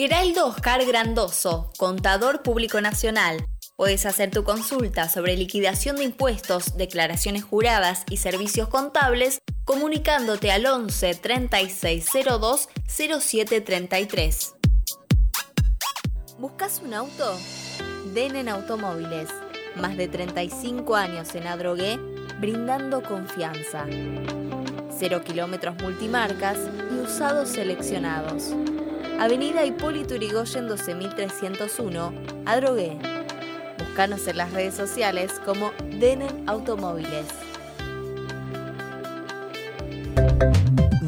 Heraldo Oscar Grandoso, contador público nacional. Puedes hacer tu consulta sobre liquidación de impuestos, declaraciones juradas y servicios contables comunicándote al 11 3602 0733. ¿Buscas un auto? Denen Automóviles. Más de 35 años en Adrogué, brindando confianza. Cero kilómetros multimarcas y usados seleccionados. Avenida Hipólito Yrigoyen 12301, Adrogué. Búscanos en las redes sociales como Denen Automóviles.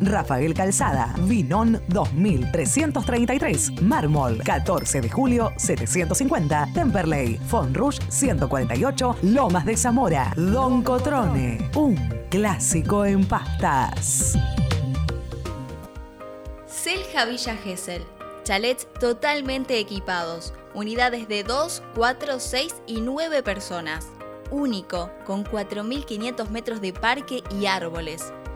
Rafael Calzada, Vinón 2333, Mármol 14 de julio 750, Temperley, Fonrush 148, Lomas de Zamora, Don Cotrone, un clásico en pastas. Selja Villa Gesell. Chalets totalmente equipados. Unidades de 2, 4, 6 y 9 personas. Único, con 4.500 metros de parque y árboles.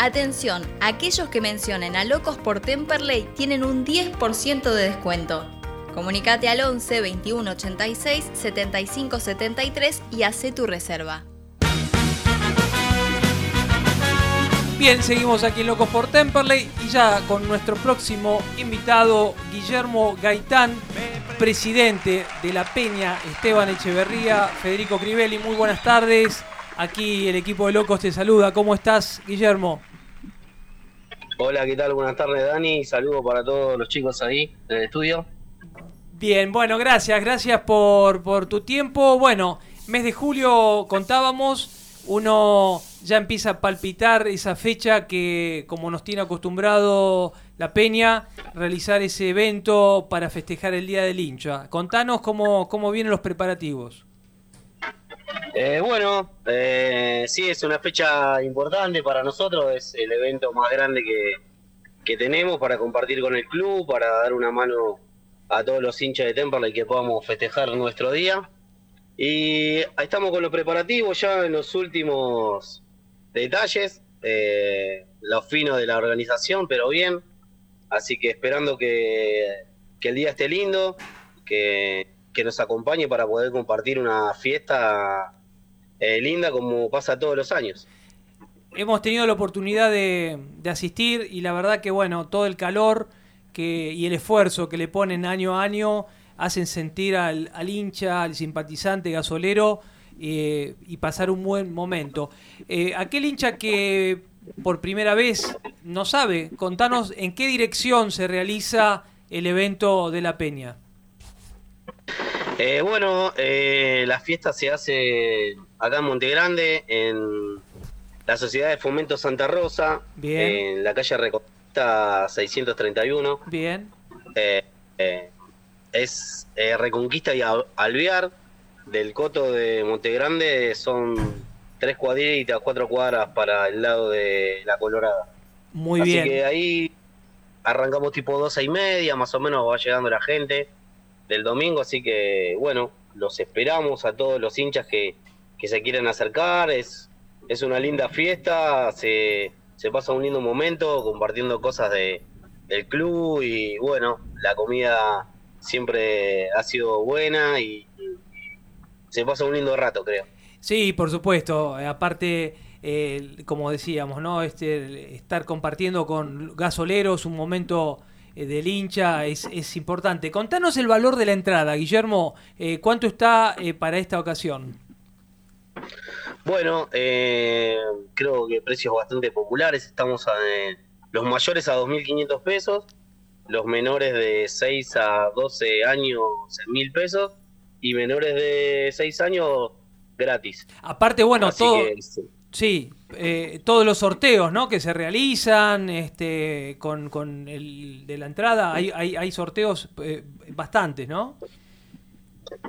Atención, aquellos que mencionen a Locos por Temperley tienen un 10% de descuento. Comunicate al 11 21 86 75 73 y hace tu reserva. Bien, seguimos aquí en Locos por Temperley y ya con nuestro próximo invitado, Guillermo Gaitán, presidente de la Peña Esteban Echeverría, Federico Crivelli. Muy buenas tardes. Aquí el equipo de Locos te saluda. ¿Cómo estás, Guillermo? Hola, ¿qué tal? Buenas tardes, Dani. Saludos para todos los chicos ahí del estudio. Bien, bueno, gracias, gracias por, por tu tiempo. Bueno, mes de julio contábamos, uno ya empieza a palpitar esa fecha que, como nos tiene acostumbrado la Peña, realizar ese evento para festejar el Día del Hincha. Contanos cómo, cómo vienen los preparativos. Eh, bueno, eh, sí, es una fecha importante para nosotros, es el evento más grande que, que tenemos para compartir con el club, para dar una mano a todos los hinchas de Temperley que podamos festejar nuestro día. Y estamos con los preparativos ya en los últimos detalles, eh, los finos de la organización, pero bien. Así que esperando que, que el día esté lindo, que, que nos acompañe para poder compartir una fiesta eh, linda como pasa todos los años. Hemos tenido la oportunidad de, de asistir y la verdad que bueno, todo el calor que, y el esfuerzo que le ponen año a año hacen sentir al, al hincha, al simpatizante gasolero eh, y pasar un buen momento. Eh, aquel hincha que por primera vez no sabe, contanos en qué dirección se realiza el evento de la Peña. Eh, bueno, eh, la fiesta se hace acá en Montegrande, en la Sociedad de Fomento Santa Rosa, Bien. en la calle Reconquista 631. Bien. Eh, eh, es Reconquista y Al- Alvear, del Coto de Montegrande, son tres cuadritas, cuatro cuadras para el lado de la Colorada. Muy Así bien. que ahí arrancamos tipo doce y media, más o menos va llegando la gente del domingo, así que bueno, los esperamos a todos los hinchas que, que se quieran acercar, es, es una linda fiesta, se, se pasa un lindo momento compartiendo cosas de, del club y bueno, la comida siempre ha sido buena y, se pasa un lindo rato, creo. Sí, por supuesto. Eh, Aparte, eh, como decíamos, ¿no? Este, estar compartiendo con gasoleros un momento del hincha es, es importante. Contanos el valor de la entrada, Guillermo. Eh, ¿Cuánto está eh, para esta ocasión? Bueno, eh, creo que precios bastante populares. Estamos a, eh, los mayores a 2.500 pesos, los menores de 6 a 12 años en 1.000 pesos y menores de 6 años gratis. Aparte, bueno, Así todo. que, sí. Sí, eh, todos los sorteos, ¿no? Que se realizan, este, con, con el de la entrada, hay, hay, hay sorteos eh, bastantes, ¿no?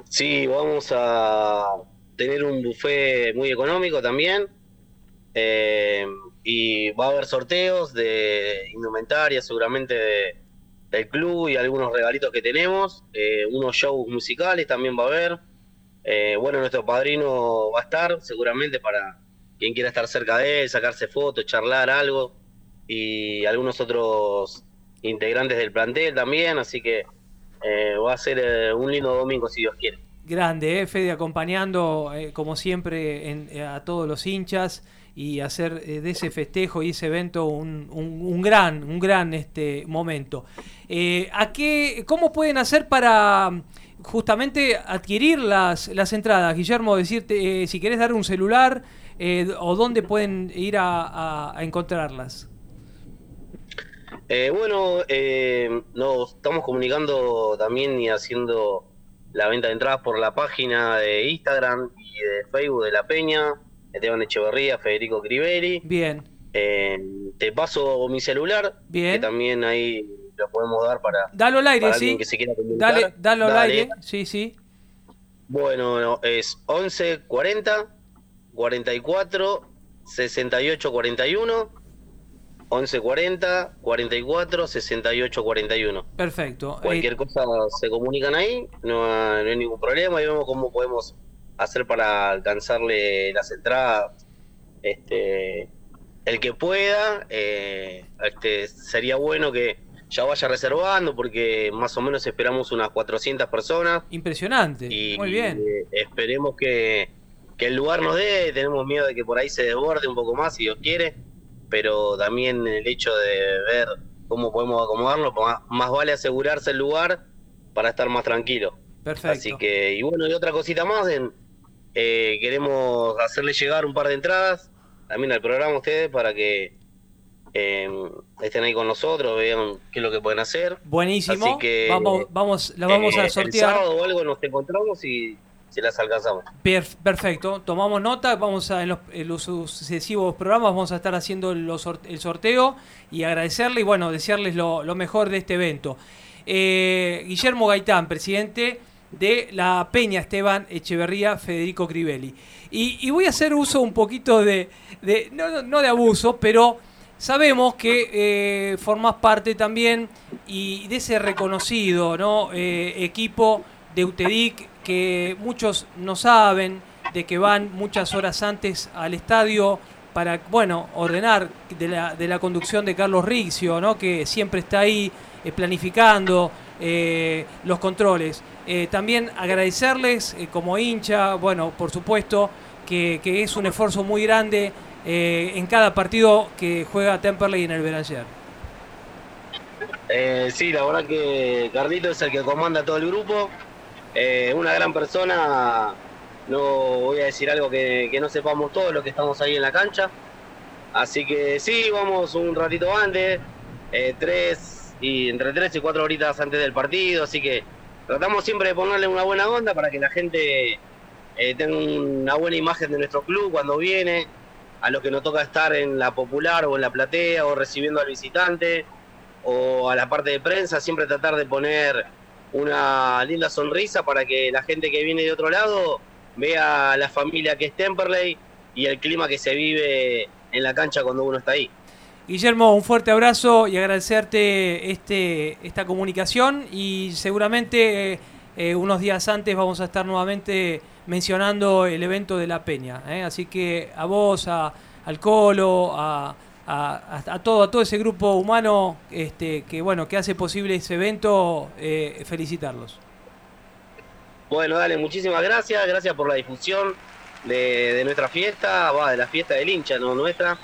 Sí, vamos a tener un buffet muy económico también. eh, y va a haber sorteos de indumentaria, seguramente de- del club y algunos regalitos que tenemos. unos shows musicales también va a haber. bueno, nuestro padrino va a estar seguramente para quien quiera estar cerca de él, sacarse fotos, charlar algo. Y algunos otros integrantes del plantel también. Así que eh, va a ser eh, un lindo domingo si Dios quiere. Grande, ¿eh? Fede acompañando, eh, como siempre, en- a todos los hinchas y hacer de ese festejo y ese evento un, un- gran, un gran este, momento. ¿a qué, ¿Cómo pueden hacer para mm, justamente adquirir las, las entradas? Guillermo, decirte, si querés dar un celular eh, o dónde pueden ir a, a- a encontrarlas. Eh, bueno, eh, nos estamos comunicando también y haciendo la venta de entradas por la página de Instagram y de Facebook de La Peña, Esteban Echeverría, Federico Crivelli. Bien. Eh, te paso mi celular, Bien. que también ahí lo podemos dar para, Dalo al aire, para sí. alguien que se quiera. Dale, dalo al aire, sí, sí. Bueno, no, es 11 40 44 68 41 11 40 44 68 41 Perfecto. Eh, Cualquier cosa se comunican ahí, no, hay- no hay ningún problema y vemos cómo podemos hacer para alcanzarle las entradas. Este, el que pueda, eh, este, sería bueno que ya vaya reservando porque más o menos esperamos unas 400 personas. Impresionante. Y Muy bien. eh, esperemos que, que el lugar nos dé, tenemos miedo de que por ahí se desborde un poco más si Dios quiere. pero también el hecho de ver cómo podemos acomodarlo, pues más, más vale asegurarse el lugar para estar más tranquilo. Perfecto. Así que, y bueno, y otra cosita más, en, eh, queremos hacerle llegar un par de entradas también al programa a ustedes para que eh, estén ahí con nosotros, vean qué es lo que pueden hacer. Buenísimo. Así que vamos, vamos, la vamos eh, a El sortear. sábado o algo nos encontramos y se las alcanzamos. Per- perfecto, tomamos nota, vamos a en los, sucesivos programas vamos a estar haciendo el sorteo y agradecerle y bueno, desearles lo, mejor de este evento. Eh, Guillermo Gaitán, presidente de la Peña Esteban Echeverría Federico Crivelli. Y, voy a hacer uso un poquito de, de- no, no- de abuso, pero sabemos que eh, formás parte también y de ese reconocido ¿no? Eh, equipo de UTEDIC que muchos no saben de que van muchas horas antes al estadio para bueno ordenar de la, de la conducción de Carlos Rixio, ¿no? que siempre está ahí eh, planificando eh, los controles. Eh, también agradecerles como hincha, bueno, por supuesto, que, que es un esfuerzo muy grande en cada partido que juega Temperley en el Beranger. Eh, sí, la verdad que Carlito es el que comanda todo el grupo. Eh, una gran persona. No voy a decir algo que, que no sepamos todos los que estamos ahí en la cancha. Así que sí, vamos un ratito antes, eh, tres y entre tres y cuatro horitas antes del partido. Así que tratamos siempre de ponerle una buena onda para que la gente eh, tenga una buena imagen de nuestro club cuando viene. A los que nos toca estar en la popular o en la platea o recibiendo al visitante o a la parte de prensa, siempre tratar de poner una linda sonrisa para que la gente que viene de otro lado vea la familia que es Temperley y el clima que se vive en la cancha cuando uno está ahí. Guillermo, un fuerte abrazo y agradecerte este, esta comunicación y seguramente eh, eh, unos días antes vamos a estar nuevamente mencionando el evento de La Peña. ¿eh? Así que a vos, a, al Colo, a, a- todo, a todo ese grupo humano este, que, bueno, que hace posible ese evento, eh, felicitarlos. Bueno, dale, muchísimas gracias, gracias por la difusión de, de nuestra fiesta, va, de la fiesta del hincha, no nuestra.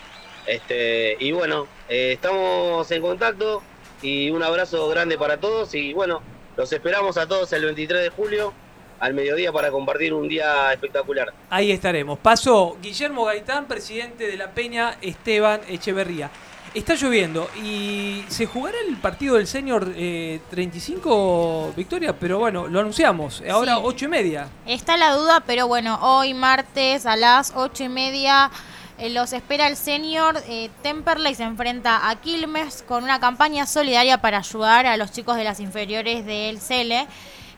Este, y bueno, eh, estamos en contacto y un abrazo grande para todos y bueno, los esperamos a todos el 23 de julio al mediodía para compartir un día espectacular. Ahí estaremos. Pasó Guillermo Gaitán, presidente de la Peña Esteban Echeverría. Está lloviendo y se jugará el partido del Senior eh, 35 Victoria, pero bueno, lo anunciamos. Ahora Sí. 8 y media. Está la duda, pero bueno, hoy martes a las ocho y media eh, los espera el senior eh, Temperley se enfrenta a Quilmes con una campaña solidaria para ayudar a los chicos de las inferiores del CELE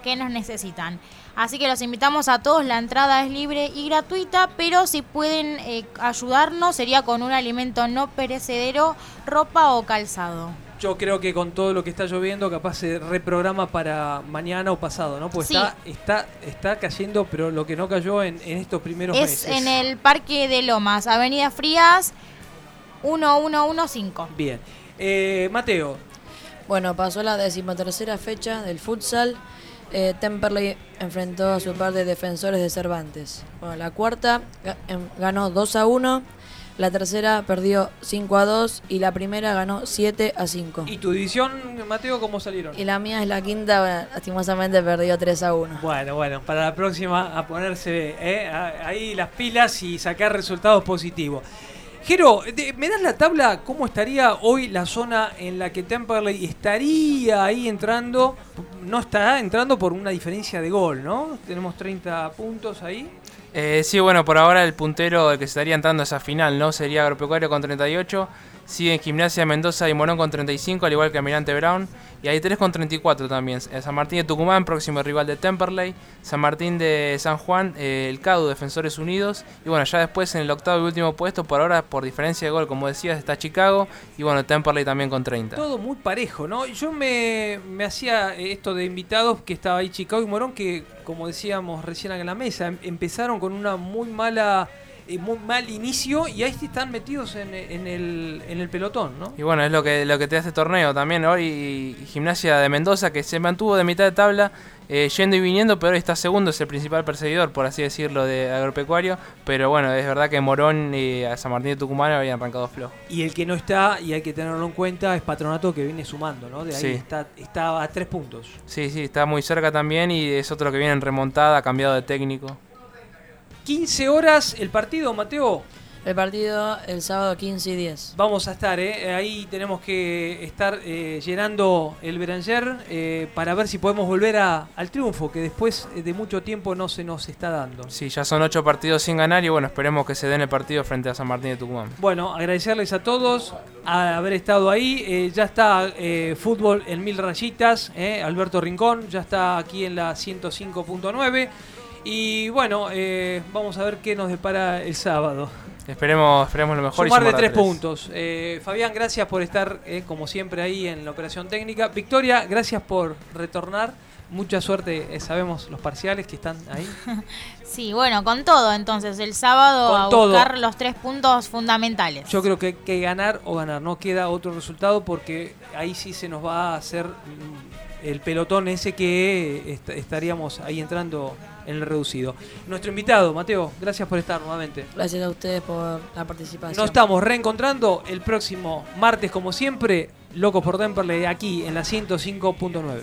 que nos necesitan. Así que los invitamos a todos, la entrada es libre y gratuita, pero si pueden eh, ayudarnos sería con un alimento no perecedero, ropa o calzado. Yo creo que con todo lo que está lloviendo, capaz se reprograma para mañana o pasado, ¿no? Pues Sí. está, está, está cayendo, pero lo que no cayó en, en estos primeros Es meses. en el Parque de Lomas, Avenida Frías 1115. Bien. Eh, Mateo, Bueno, pasó la decimotercera fecha del futsal. Eh, Temperley enfrentó a su par de defensores de Cervantes. Bueno, la cuarta em, ganó 2 a 1, la tercera perdió 5 a 2 y la primera ganó 7 a 5. ¿y tu división, Mateo, cómo salieron? Y la mía es la quinta, bueno, lastimosamente perdió 3 a 1. Bueno, bueno, para la próxima a ponerse eh, ahí las pilas y sacar resultados positivos. Jero, ¿me das la tabla cómo estaría hoy la zona en la que Temperley estaría ahí entrando? No estará entrando por una diferencia de gol, ¿no? Tenemos 30 puntos ahí. Eh, sí, bueno, por ahora el puntero que estaría entrando a esa final, ¿no? Sería Agropecuario con 38. Siguen Gimnasia Mendoza y Morón con 35, al igual que Almirante Brown. Y hay tres con 34 también. Eh, San Martín de Tucumán, próximo rival de Temperley. San Martín de San Juan, eh, el CADU, Defensores Unidos. Y bueno, ya después en el octavo y último puesto, por ahora, por diferencia de gol, como decías, está Chicago. Y bueno, Temperley también con 30. Todo muy parejo, ¿no? Yo me, me hacía esto de invitados que estaba ahí Chicago y Morón, que como decíamos recién en la mesa, em- empezaron con una muy mala eh, muy mal inicio y ahí sí están metidos en, en el, en el pelotón, ¿no? Y bueno, es lo que, lo que te hace torneo también. Hoy Gimnasia de Mendoza, que se mantuvo de mitad de tabla, eh, yendo y viniendo, pero hoy está segundo, es el principal perseguidor, por así decirlo, de agropecuario. Pero bueno, es verdad que Morón y a San Martín de Tucumán habían arrancado flojo. Y el que no está, y hay que tenerlo en cuenta, es Patronato que viene sumando, ¿no? De ahí Sí. está, está a tres puntos. Sí, sí, está muy cerca también y es otro que viene en remontada, ha cambiado de técnico. 15 horas el partido, Mateo. El partido el sábado 15 y 10. Vamos a estar, ¿eh? ahí tenemos que estar eh, llenando el Beranger eh, para ver si podemos volver a- al triunfo, que después de mucho tiempo no se nos está dando. Sí, ya son ocho partidos sin ganar y bueno, esperemos que se den el partido frente a San Martín de Tucumán. Bueno, agradecerles a todos a haber estado ahí. Eh, ya está eh, fútbol en mil rayitas. eh, Alberto Rincón ya está aquí en la 105.9. Y bueno, eh, vamos a ver qué nos depara el sábado. Esperemos, esperemos lo mejor Sumar y de tres puntos. Eh, Fabián, gracias por estar, eh, como siempre, ahí en la operación técnica. Victoria, gracias por retornar. Mucha suerte, eh, sabemos los parciales que están ahí. (laughs) Sí, bueno, con todo entonces, el sábado Con a todo. buscar los tres puntos fundamentales. Yo creo que hay que ganar o ganar, no queda otro resultado porque ahí sí se nos va a hacer mm, el pelotón ese que est- estaríamos ahí entrando en el reducido. Nuestro invitado, Mateo, gracias por estar nuevamente. Gracias a ustedes por la participación. Nos estamos reencontrando el próximo martes, como siempre, Locos por Temperley, aquí en la 105.9.